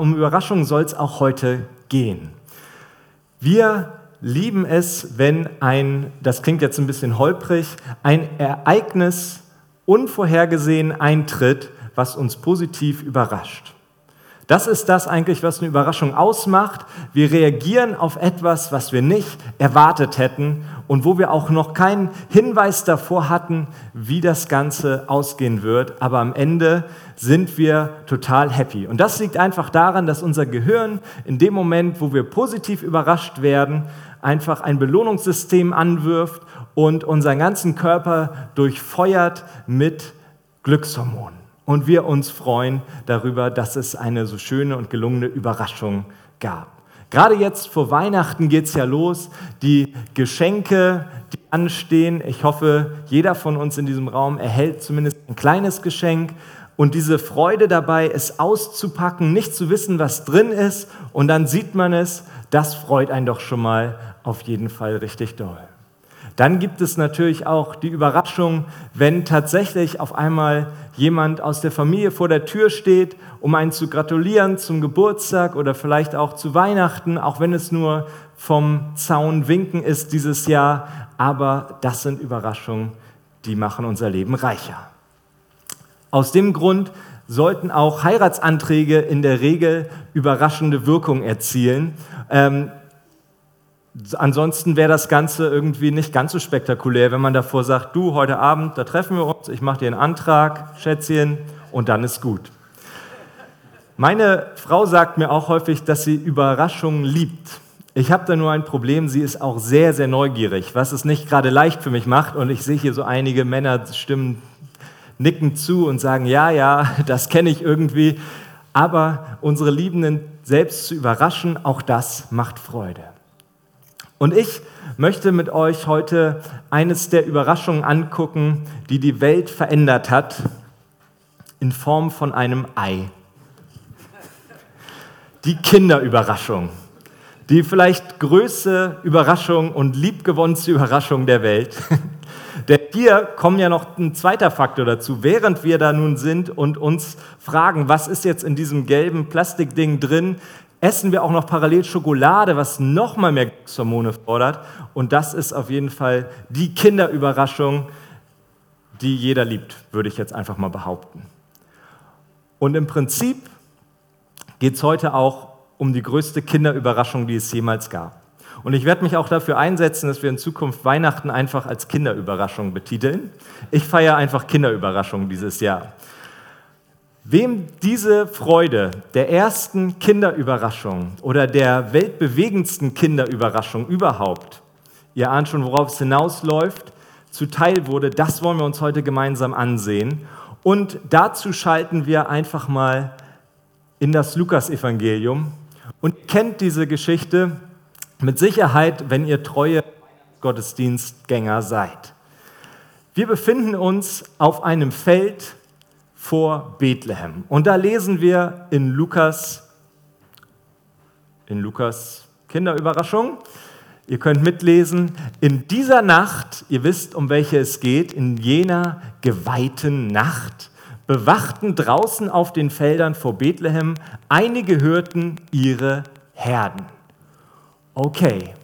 um Überraschungen soll es auch heute gehen. Wir lieben es, wenn ein, das klingt jetzt ein bisschen holprig, ein Ereignis unvorhergesehen eintritt, was uns positiv überrascht. Das ist das eigentlich, was eine Überraschung ausmacht. Wir reagieren auf etwas, was wir nicht erwartet hätten und wo wir auch noch keinen Hinweis davor hatten, wie das Ganze ausgehen wird. Aber am Ende sind wir total happy. Und das liegt einfach daran, dass unser Gehirn in dem Moment, wo wir positiv überrascht werden, einfach ein Belohnungssystem anwirft und unseren ganzen Körper durchfeuert mit Glückshormonen und wir uns freuen darüber, dass es eine so schöne und gelungene Überraschung gab. Gerade jetzt vor Weihnachten geht es ja los. Die Geschenke, die anstehen. Ich hoffe, jeder von uns in diesem Raum erhält zumindest ein kleines Geschenk. Und diese Freude dabei, es auszupacken, nicht zu wissen, was drin ist, und dann sieht man es, das freut einen doch schon mal auf jeden Fall richtig doll. Dann gibt es natürlich auch die Überraschung, wenn tatsächlich auf einmal jemand aus der Familie vor der Tür steht, um einen zu gratulieren zum Geburtstag oder vielleicht auch zu Weihnachten, auch wenn es nur vom Zaun winken ist dieses Jahr. Aber das sind Überraschungen, die machen unser Leben reicher. Aus dem Grund sollten auch Heiratsanträge in der Regel überraschende Wirkung erzielen. Ähm, Ansonsten wäre das Ganze irgendwie nicht ganz so spektakulär, wenn man davor sagt, du, heute Abend, da treffen wir uns, ich mache dir einen Antrag, Schätzchen, und dann ist gut. Meine Frau sagt mir auch häufig, dass sie Überraschungen liebt. Ich habe da nur ein Problem, sie ist auch sehr, sehr neugierig, was es nicht gerade leicht für mich macht. Und ich sehe hier so einige Männer stimmen, nicken zu und sagen, ja, ja, das kenne ich irgendwie. Aber unsere Liebenden selbst zu überraschen, auch das macht Freude. Und ich möchte mit euch heute eines der Überraschungen angucken, die die Welt verändert hat, in Form von einem Ei. Die Kinderüberraschung. Die vielleicht größte Überraschung und liebgewonnenste Überraschung der Welt. Denn hier kommt ja noch ein zweiter Faktor dazu. Während wir da nun sind und uns fragen, was ist jetzt in diesem gelben Plastikding drin, essen wir auch noch parallel Schokolade, was noch mal mehr Glückshormone fordert. Und das ist auf jeden Fall die Kinderüberraschung, die jeder liebt, würde ich jetzt einfach mal behaupten. Und im Prinzip geht es heute auch um die größte Kinderüberraschung, die es jemals gab. Und ich werde mich auch dafür einsetzen, dass wir in Zukunft Weihnachten einfach als Kinderüberraschung betiteln. Ich feiere einfach Kinderüberraschung dieses Jahr. Wem diese Freude der ersten Kinderüberraschung oder der weltbewegendsten Kinderüberraschung überhaupt, ihr ahnt schon, worauf es hinausläuft, zuteil wurde, das wollen wir uns heute gemeinsam ansehen. Und dazu schalten wir einfach mal in das Lukasevangelium und kennt diese Geschichte mit Sicherheit, wenn ihr treue Gottesdienstgänger seid. Wir befinden uns auf einem Feld, vor Bethlehem. Und da lesen wir in Lukas, in Lukas Kinderüberraschung, ihr könnt mitlesen, in dieser Nacht, ihr wisst, um welche es geht, in jener geweihten Nacht, bewachten draußen auf den Feldern vor Bethlehem einige Hürden ihre Herden. Okay,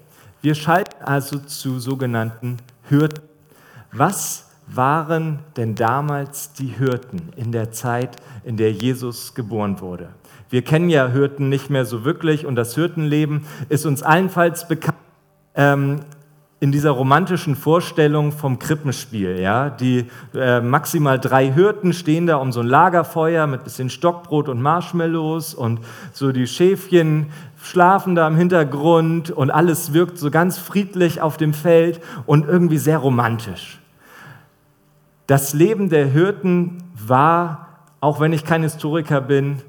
wir schalten also zu sogenannten Hürden. Was waren denn damals die Hirten in der Zeit, in der Jesus geboren wurde? Wir kennen ja Hirten nicht mehr so wirklich und das Hirtenleben ist uns allenfalls bekannt ähm, in dieser romantischen Vorstellung vom Krippenspiel. Ja? Die äh, maximal drei Hirten stehen da um so ein Lagerfeuer mit bisschen Stockbrot und Marshmallows und so die Schäfchen schlafen da im Hintergrund und alles wirkt so ganz friedlich auf dem Feld und irgendwie sehr romantisch. Das Leben der Hirten war, auch wenn ich kein Historiker bin,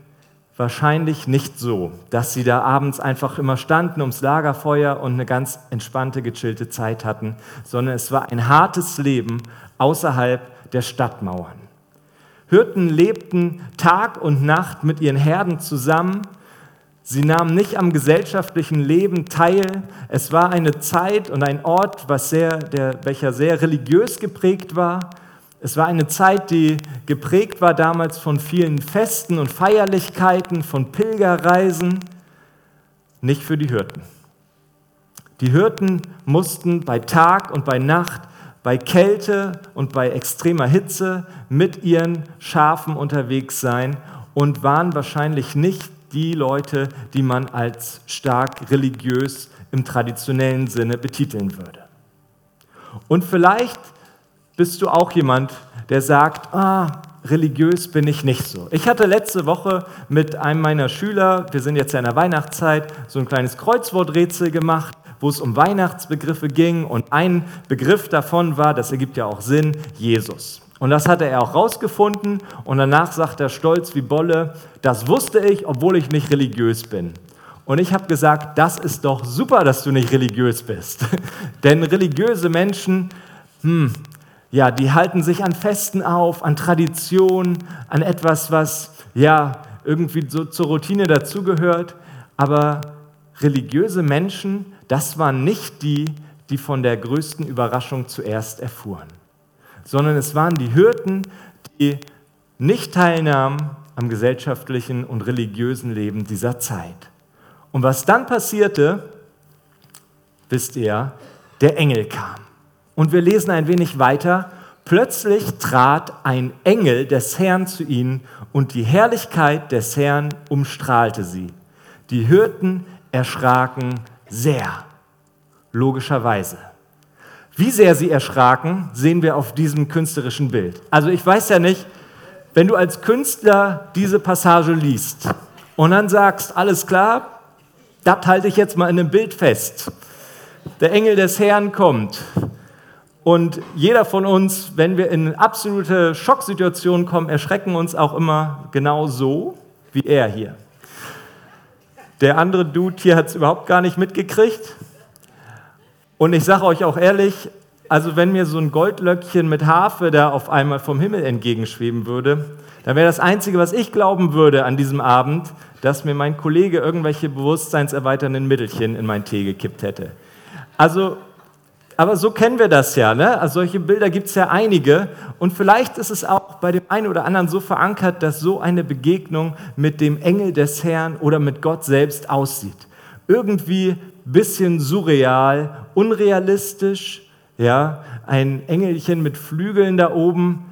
wahrscheinlich nicht so, dass sie da abends einfach immer standen ums Lagerfeuer und eine ganz entspannte, gechillte Zeit hatten, sondern es war ein hartes Leben außerhalb der Stadtmauern. Hirten lebten Tag und Nacht mit ihren Herden zusammen. Sie nahmen nicht am gesellschaftlichen Leben teil. Es war eine Zeit und ein Ort, was sehr, der, welcher sehr religiös geprägt war. Es war eine Zeit, die geprägt war damals von vielen Festen und Feierlichkeiten, von Pilgerreisen, nicht für die Hirten. Die Hirten mussten bei Tag und bei Nacht, bei Kälte und bei extremer Hitze mit ihren Schafen unterwegs sein und waren wahrscheinlich nicht die Leute, die man als stark religiös im traditionellen Sinne betiteln würde. Und vielleicht bist du auch jemand, der sagt, ah, religiös bin ich nicht so. Ich hatte letzte Woche mit einem meiner Schüler, wir sind jetzt ja in der Weihnachtszeit, so ein kleines Kreuzworträtsel gemacht, wo es um Weihnachtsbegriffe ging und ein Begriff davon war, das ergibt ja auch Sinn, Jesus. Und das hatte er auch rausgefunden und danach sagt er stolz wie Bolle, das wusste ich, obwohl ich nicht religiös bin. Und ich habe gesagt, das ist doch super, dass du nicht religiös bist. Denn religiöse Menschen, hm, ja, die halten sich an Festen auf, an Traditionen, an etwas, was ja irgendwie so zur Routine dazugehört. Aber religiöse Menschen, das waren nicht die, die von der größten Überraschung zuerst erfuhren, sondern es waren die Hirten, die nicht teilnahmen am gesellschaftlichen und religiösen Leben dieser Zeit. Und was dann passierte, wisst ihr, der Engel kam. Und wir lesen ein wenig weiter. Plötzlich trat ein Engel des Herrn zu ihnen und die Herrlichkeit des Herrn umstrahlte sie. Die Hirten erschraken sehr, logischerweise. Wie sehr sie erschraken, sehen wir auf diesem künstlerischen Bild. Also ich weiß ja nicht, wenn du als Künstler diese Passage liest und dann sagst, alles klar, das halte ich jetzt mal in einem Bild fest. Der Engel des Herrn kommt. Und jeder von uns, wenn wir in absolute Schocksituationen kommen, erschrecken uns auch immer genau so wie er hier. Der andere Dude hier hat es überhaupt gar nicht mitgekriegt. Und ich sage euch auch ehrlich, also wenn mir so ein Goldlöckchen mit Harfe da auf einmal vom Himmel entgegenschweben würde, dann wäre das Einzige, was ich glauben würde an diesem Abend, dass mir mein Kollege irgendwelche bewusstseinserweiternden Mittelchen in meinen Tee gekippt hätte. Also, aber so kennen wir das ja. Ne? Also solche Bilder gibt es ja einige. Und vielleicht ist es auch bei dem einen oder anderen so verankert, dass so eine Begegnung mit dem Engel des Herrn oder mit Gott selbst aussieht. Irgendwie bisschen surreal, unrealistisch. Ja, ein Engelchen mit Flügeln da oben,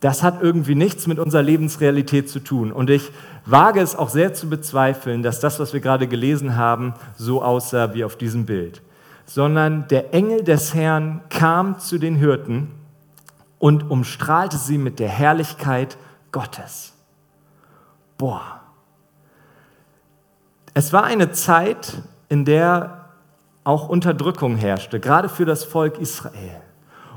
das hat irgendwie nichts mit unserer Lebensrealität zu tun. Und ich wage es auch sehr zu bezweifeln, dass das, was wir gerade gelesen haben, so aussah wie auf diesem Bild. Sondern der Engel des Herrn kam zu den Hirten und umstrahlte sie mit der Herrlichkeit Gottes. Boah. Es war eine Zeit, in der auch Unterdrückung herrschte, gerade für das Volk Israel.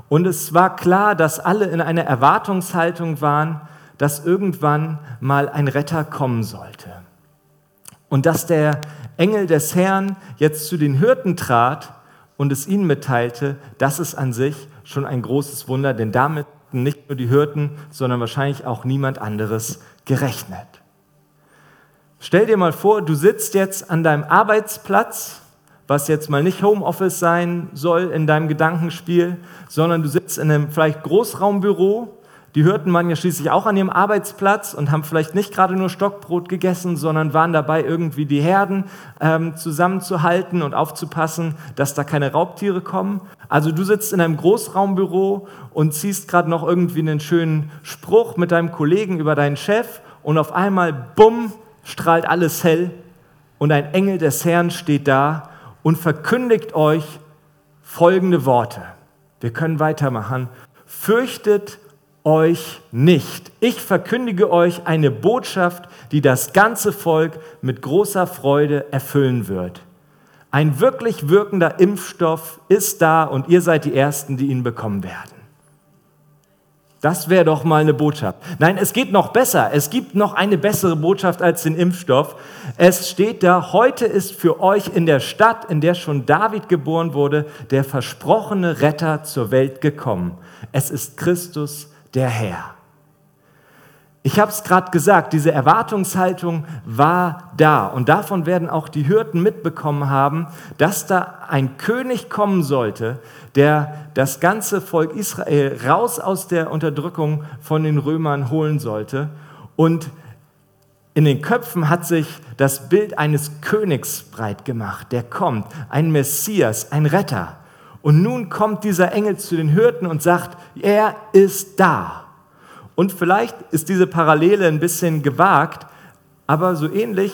Und es war klar, dass alle in einer Erwartungshaltung waren, dass irgendwann mal ein Retter kommen sollte. Und dass der Engel des Herrn jetzt zu den Hirten trat und es ihnen mitteilte, das ist an sich schon ein großes Wunder, denn damit nicht nur die Hirten, sondern wahrscheinlich auch niemand anderes gerechnet. Stell dir mal vor, du sitzt jetzt an deinem Arbeitsplatz was jetzt mal nicht Homeoffice sein soll in deinem Gedankenspiel, sondern du sitzt in einem vielleicht Großraumbüro. Die hörten man ja schließlich auch an ihrem Arbeitsplatz und haben vielleicht nicht gerade nur Stockbrot gegessen, sondern waren dabei, irgendwie die Herden ähm, zusammenzuhalten und aufzupassen, dass da keine Raubtiere kommen. Also du sitzt in einem Großraumbüro und ziehst gerade noch irgendwie einen schönen Spruch mit deinem Kollegen über deinen Chef und auf einmal, bumm, strahlt alles hell und ein Engel des Herrn steht da und verkündigt euch folgende Worte. Wir können weitermachen. Fürchtet euch nicht. Ich verkündige euch eine Botschaft, die das ganze Volk mit großer Freude erfüllen wird. Ein wirklich wirkender Impfstoff ist da und ihr seid die Ersten, die ihn bekommen werden. Das wäre doch mal eine Botschaft. Nein, es geht noch besser. Es gibt noch eine bessere Botschaft als den Impfstoff. Es steht da, heute ist für euch in der Stadt, in der schon David geboren wurde, der versprochene Retter zur Welt gekommen. Es ist Christus, der Herr. ich habe es gerade gesagt, diese Erwartungshaltung war da. Und davon werden auch die Hürden mitbekommen haben, dass da ein König kommen sollte, der das ganze Volk Israel raus aus der Unterdrückung von den Römern holen sollte. Und in den Köpfen hat sich das Bild eines Königs breit gemacht, der kommt, ein Messias, ein Retter. Und nun kommt dieser Engel zu den Hirten und sagt, er ist da. Und vielleicht ist diese Parallele ein bisschen gewagt, aber so ähnlich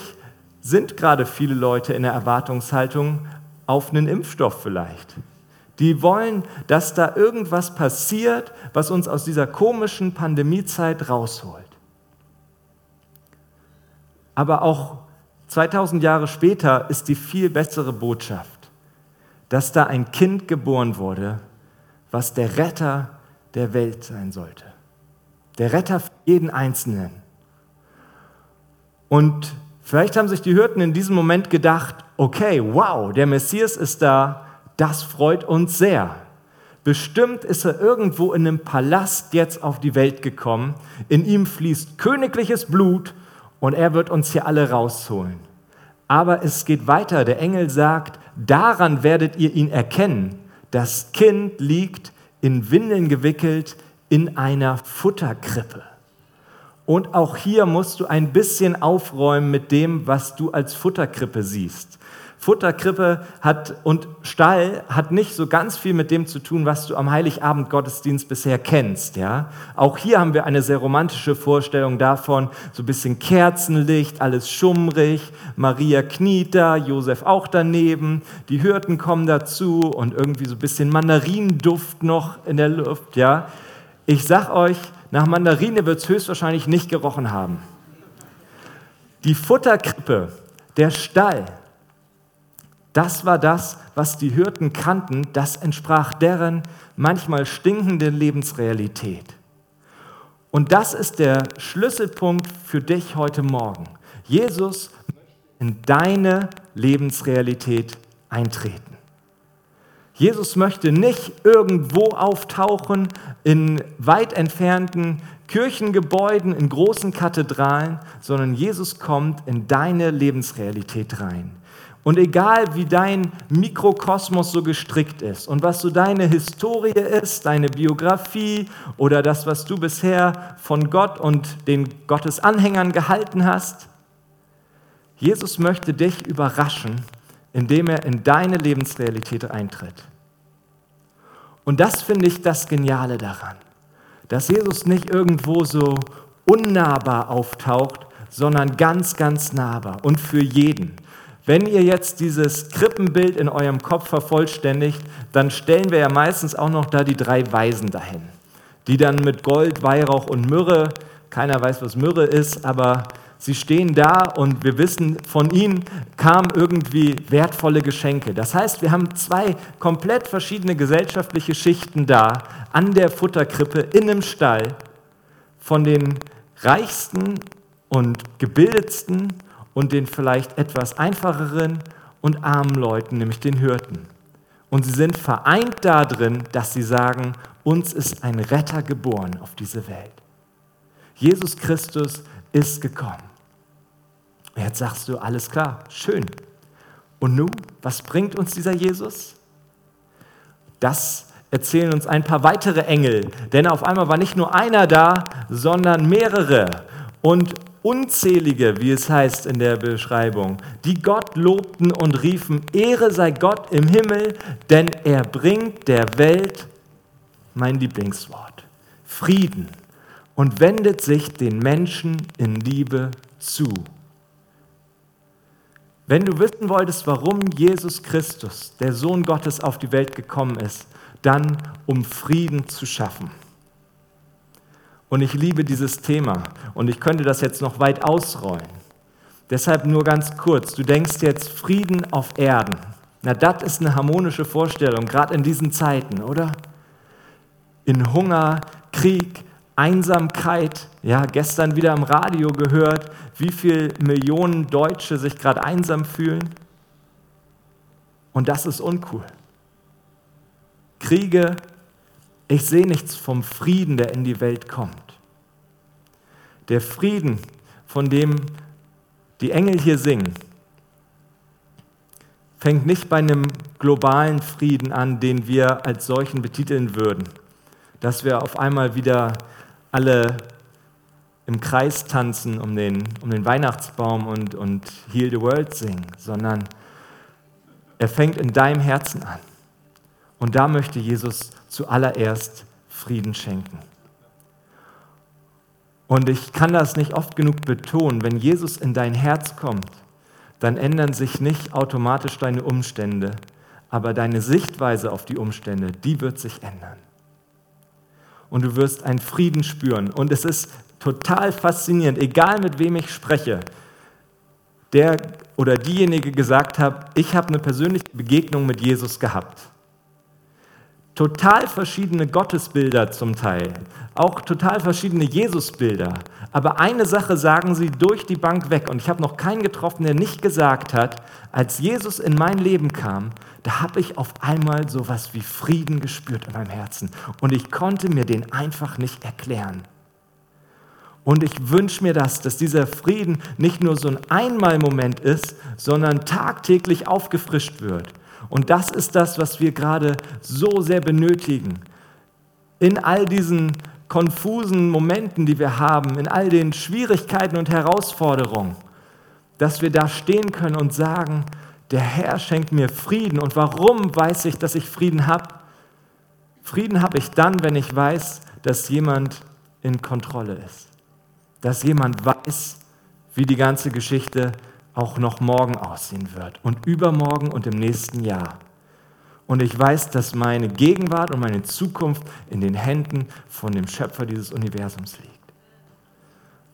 sind gerade viele Leute in der Erwartungshaltung auf einen Impfstoff vielleicht. Die wollen, dass da irgendwas passiert, was uns aus dieser komischen Pandemiezeit rausholt. Aber auch 2000 Jahre später ist die viel bessere Botschaft, dass da ein Kind geboren wurde, was der Retter der Welt sein sollte der Retter für jeden Einzelnen. Und vielleicht haben sich die Hirten in diesem Moment gedacht, okay, wow, der Messias ist da, das freut uns sehr. Bestimmt ist er irgendwo in einem Palast jetzt auf die Welt gekommen. In ihm fließt königliches Blut und er wird uns hier alle rausholen. Aber es geht weiter. Der Engel sagt, daran werdet ihr ihn erkennen. Das Kind liegt in Windeln gewickelt in einer Futterkrippe. Und auch hier musst du ein bisschen aufräumen mit dem, was du als Futterkrippe siehst. Futterkrippe hat und Stall hat nicht so ganz viel mit dem zu tun, was du am Heiligabend Gottesdienst bisher kennst, ja? Auch hier haben wir eine sehr romantische Vorstellung davon, so ein bisschen Kerzenlicht, alles schummrig, Maria kniet da, Josef auch daneben, die Hirten kommen dazu und irgendwie so ein bisschen Mandarinenduft noch in der Luft, ja? Ich sag euch, nach Mandarine wird es höchstwahrscheinlich nicht gerochen haben. Die Futterkrippe, der Stall, das war das, was die Hirten kannten, das entsprach deren manchmal stinkenden Lebensrealität. Und das ist der Schlüsselpunkt für dich heute Morgen. Jesus möchte in deine Lebensrealität eintreten. Jesus möchte nicht irgendwo auftauchen in weit entfernten Kirchengebäuden, in großen Kathedralen, sondern Jesus kommt in deine Lebensrealität rein. Und egal wie dein Mikrokosmos so gestrickt ist und was so deine Historie ist, deine Biografie oder das, was du bisher von Gott und den Gottesanhängern gehalten hast, Jesus möchte dich überraschen indem er in deine Lebensrealität eintritt. Und das finde ich das Geniale daran, dass Jesus nicht irgendwo so unnahbar auftaucht, sondern ganz, ganz nahbar und für jeden. Wenn ihr jetzt dieses Krippenbild in eurem Kopf vervollständigt, dann stellen wir ja meistens auch noch da die drei Weisen dahin, die dann mit Gold, Weihrauch und Myrrhe, keiner weiß, was Myrrhe ist, aber Sie stehen da und wir wissen, von ihnen kamen irgendwie wertvolle Geschenke. Das heißt, wir haben zwei komplett verschiedene gesellschaftliche Schichten da an der Futterkrippe in einem Stall von den reichsten und gebildetsten und den vielleicht etwas einfacheren und armen Leuten, nämlich den Hirten. Und sie sind vereint darin, dass sie sagen, uns ist ein Retter geboren auf diese Welt. Jesus Christus ist gekommen. Jetzt sagst du, alles klar, schön. Und nun, was bringt uns dieser Jesus? Das erzählen uns ein paar weitere Engel, denn auf einmal war nicht nur einer da, sondern mehrere und unzählige, wie es heißt in der Beschreibung, die Gott lobten und riefen, Ehre sei Gott im Himmel, denn er bringt der Welt mein Lieblingswort, Frieden und wendet sich den Menschen in Liebe zu. Wenn du wissen wolltest, warum Jesus Christus, der Sohn Gottes, auf die Welt gekommen ist, dann um Frieden zu schaffen. Und ich liebe dieses Thema und ich könnte das jetzt noch weit ausrollen. Deshalb nur ganz kurz, du denkst jetzt Frieden auf Erden. Na, das ist eine harmonische Vorstellung, gerade in diesen Zeiten, oder? In Hunger, Krieg, Einsamkeit. Ja, gestern wieder im Radio gehört, wie viele Millionen Deutsche sich gerade einsam fühlen. Und das ist uncool. Kriege, ich sehe nichts vom Frieden, der in die Welt kommt. Der Frieden, von dem die Engel hier singen, fängt nicht bei einem globalen Frieden an, den wir als solchen betiteln würden, dass wir auf einmal wieder alle im Kreis tanzen um den, um den Weihnachtsbaum und, und Heal the World singen, sondern er fängt in deinem Herzen an. Und da möchte Jesus zuallererst Frieden schenken. Und ich kann das nicht oft genug betonen, wenn Jesus in dein Herz kommt, dann ändern sich nicht automatisch deine Umstände, aber deine Sichtweise auf die Umstände, die wird sich ändern. Und du wirst einen Frieden spüren. Und es ist total faszinierend, egal mit wem ich spreche, der oder diejenige gesagt hat, ich habe eine persönliche Begegnung mit Jesus gehabt. Total verschiedene Gottesbilder zum Teil, auch total verschiedene Jesusbilder. Aber eine Sache sagen sie durch die Bank weg. Und ich habe noch keinen getroffen, der nicht gesagt hat, als Jesus in mein Leben kam, da habe ich auf einmal sowas wie Frieden gespürt in meinem Herzen. Und ich konnte mir den einfach nicht erklären. Und ich wünsche mir das, dass dieser Frieden nicht nur so ein Einmalmoment ist, sondern tagtäglich aufgefrischt wird. Und das ist das, was wir gerade so sehr benötigen. In all diesen konfusen Momenten, die wir haben, in all den Schwierigkeiten und Herausforderungen, dass wir da stehen können und sagen, der Herr schenkt mir Frieden. Und warum weiß ich, dass ich Frieden habe? Frieden habe ich dann, wenn ich weiß, dass jemand in Kontrolle ist dass jemand weiß, wie die ganze Geschichte auch noch morgen aussehen wird und übermorgen und im nächsten Jahr. Und ich weiß, dass meine Gegenwart und meine Zukunft in den Händen von dem Schöpfer dieses Universums liegt.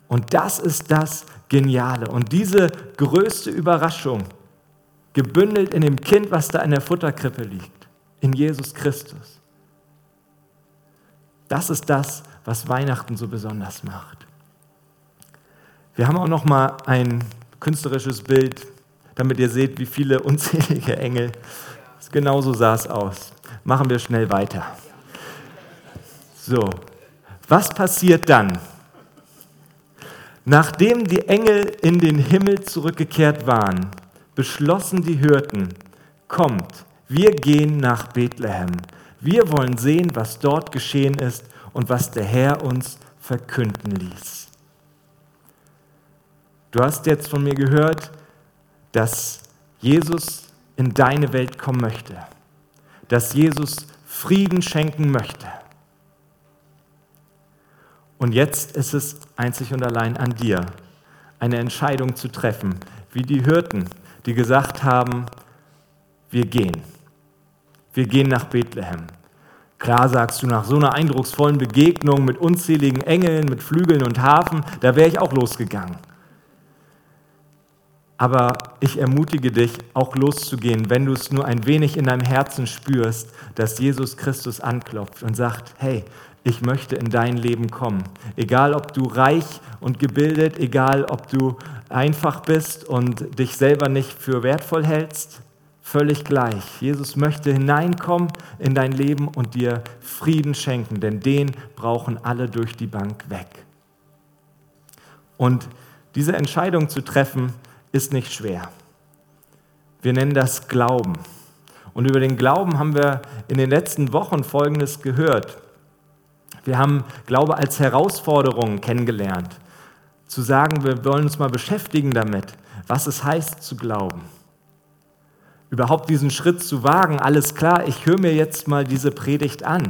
Und das ist das Geniale. Und diese größte Überraschung, gebündelt in dem Kind, was da in der Futterkrippe liegt, in Jesus Christus. Das ist das, was Weihnachten so besonders macht. Wir haben auch noch mal ein künstlerisches Bild, damit ihr seht, wie viele unzählige Engel. Genauso sah es aus. Machen wir schnell weiter. So, was passiert dann? Nachdem die Engel in den Himmel zurückgekehrt waren, beschlossen die Hirten, kommt, wir gehen nach Bethlehem. Wir wollen sehen, was dort geschehen ist und was der Herr uns verkünden ließ. Du hast jetzt von mir gehört, dass Jesus in deine Welt kommen möchte, dass Jesus Frieden schenken möchte. Und jetzt ist es einzig und allein an dir, eine Entscheidung zu treffen, wie die Hirten, die gesagt haben, wir gehen. Wir gehen nach Bethlehem. Klar sagst du, nach so einer eindrucksvollen Begegnung mit unzähligen Engeln, mit Flügeln und Hafen, da wäre ich auch losgegangen. Aber ich ermutige dich, auch loszugehen, wenn du es nur ein wenig in deinem Herzen spürst, dass Jesus Christus anklopft und sagt, hey, ich möchte in dein Leben kommen. Egal, ob du reich und gebildet, egal, ob du einfach bist und dich selber nicht für wertvoll hältst, völlig gleich. Jesus möchte hineinkommen in dein Leben und dir Frieden schenken, denn den brauchen alle durch die Bank weg. Und diese Entscheidung zu treffen, ist nicht schwer. Wir nennen das Glauben. Und über den Glauben haben wir in den letzten Wochen Folgendes gehört. Wir haben Glaube als Herausforderung kennengelernt. Zu sagen, wir wollen uns mal beschäftigen damit, was es heißt zu glauben. Überhaupt diesen Schritt zu wagen, alles klar, ich höre mir jetzt mal diese Predigt an.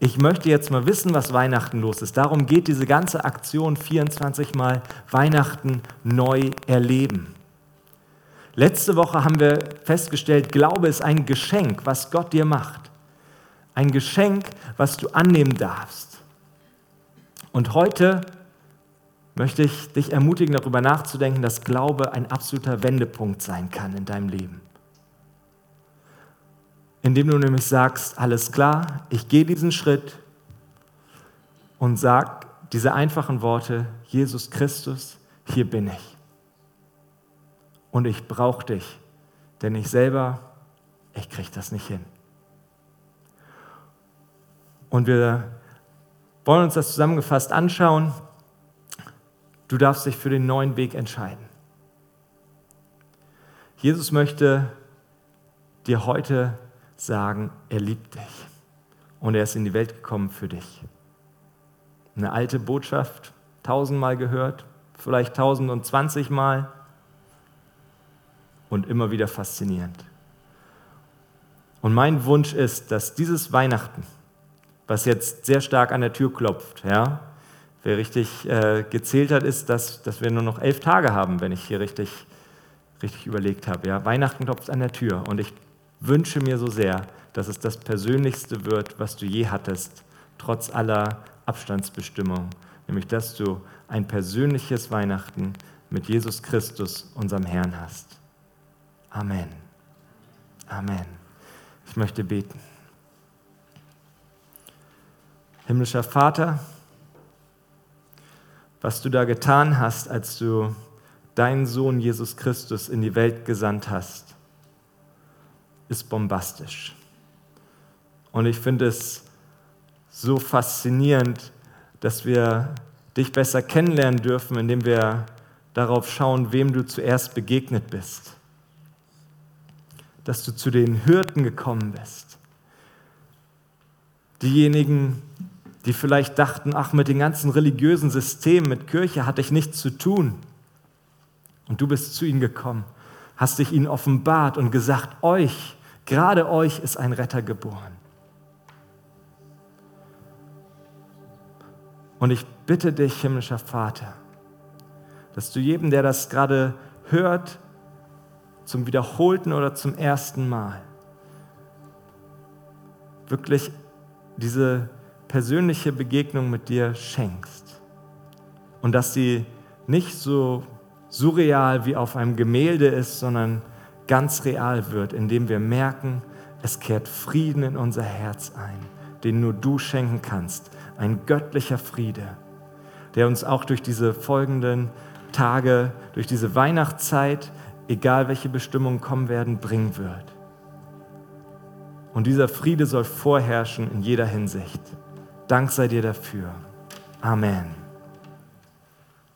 Ich möchte jetzt mal wissen, was Weihnachten los ist. Darum geht diese ganze Aktion 24 Mal Weihnachten neu erleben. Letzte Woche haben wir festgestellt, Glaube ist ein Geschenk, was Gott dir macht. Ein Geschenk, was du annehmen darfst. Und heute möchte ich dich ermutigen, darüber nachzudenken, dass Glaube ein absoluter Wendepunkt sein kann in deinem Leben indem du nämlich sagst, alles klar, ich gehe diesen Schritt und sag diese einfachen Worte, Jesus Christus, hier bin ich. Und ich brauche dich, denn ich selber, ich kriege das nicht hin. Und wir wollen uns das zusammengefasst anschauen. Du darfst dich für den neuen Weg entscheiden. Jesus möchte dir heute sagen, er liebt dich und er ist in die Welt gekommen für dich. Eine alte Botschaft, tausendmal gehört, vielleicht tausend und zwanzigmal und immer wieder faszinierend. Und mein Wunsch ist, dass dieses Weihnachten, was jetzt sehr stark an der Tür klopft, ja, wer richtig äh, gezählt hat, ist, dass, dass wir nur noch elf Tage haben, wenn ich hier richtig, richtig überlegt habe. Ja. Weihnachten klopft an der Tür und ich wünsche mir so sehr, dass es das Persönlichste wird, was du je hattest, trotz aller Abstandsbestimmungen, nämlich dass du ein persönliches Weihnachten mit Jesus Christus, unserem Herrn, hast. Amen. Amen. Ich möchte beten. Himmlischer Vater, was du da getan hast, als du deinen Sohn Jesus Christus in die Welt gesandt hast, ist bombastisch. Und ich finde es so faszinierend, dass wir dich besser kennenlernen dürfen, indem wir darauf schauen, wem du zuerst begegnet bist. Dass du zu den Hirten gekommen bist. Diejenigen, die vielleicht dachten, ach, mit den ganzen religiösen Systemen, mit Kirche hatte ich nichts zu tun. Und du bist zu ihnen gekommen, hast dich ihnen offenbart und gesagt, euch, gerade euch ist ein Retter geboren. Und ich bitte dich, himmlischer Vater, dass du jedem, der das gerade hört, zum wiederholten oder zum ersten Mal, wirklich diese persönliche Begegnung mit dir schenkst. Und dass sie nicht so surreal wie auf einem Gemälde ist, sondern ganz real wird, indem wir merken, es kehrt Frieden in unser Herz ein, den nur du schenken kannst, ein göttlicher Friede, der uns auch durch diese folgenden Tage, durch diese Weihnachtszeit, egal welche Bestimmungen kommen werden, bringen wird. Und dieser Friede soll vorherrschen in jeder Hinsicht. Dank sei dir dafür. Amen.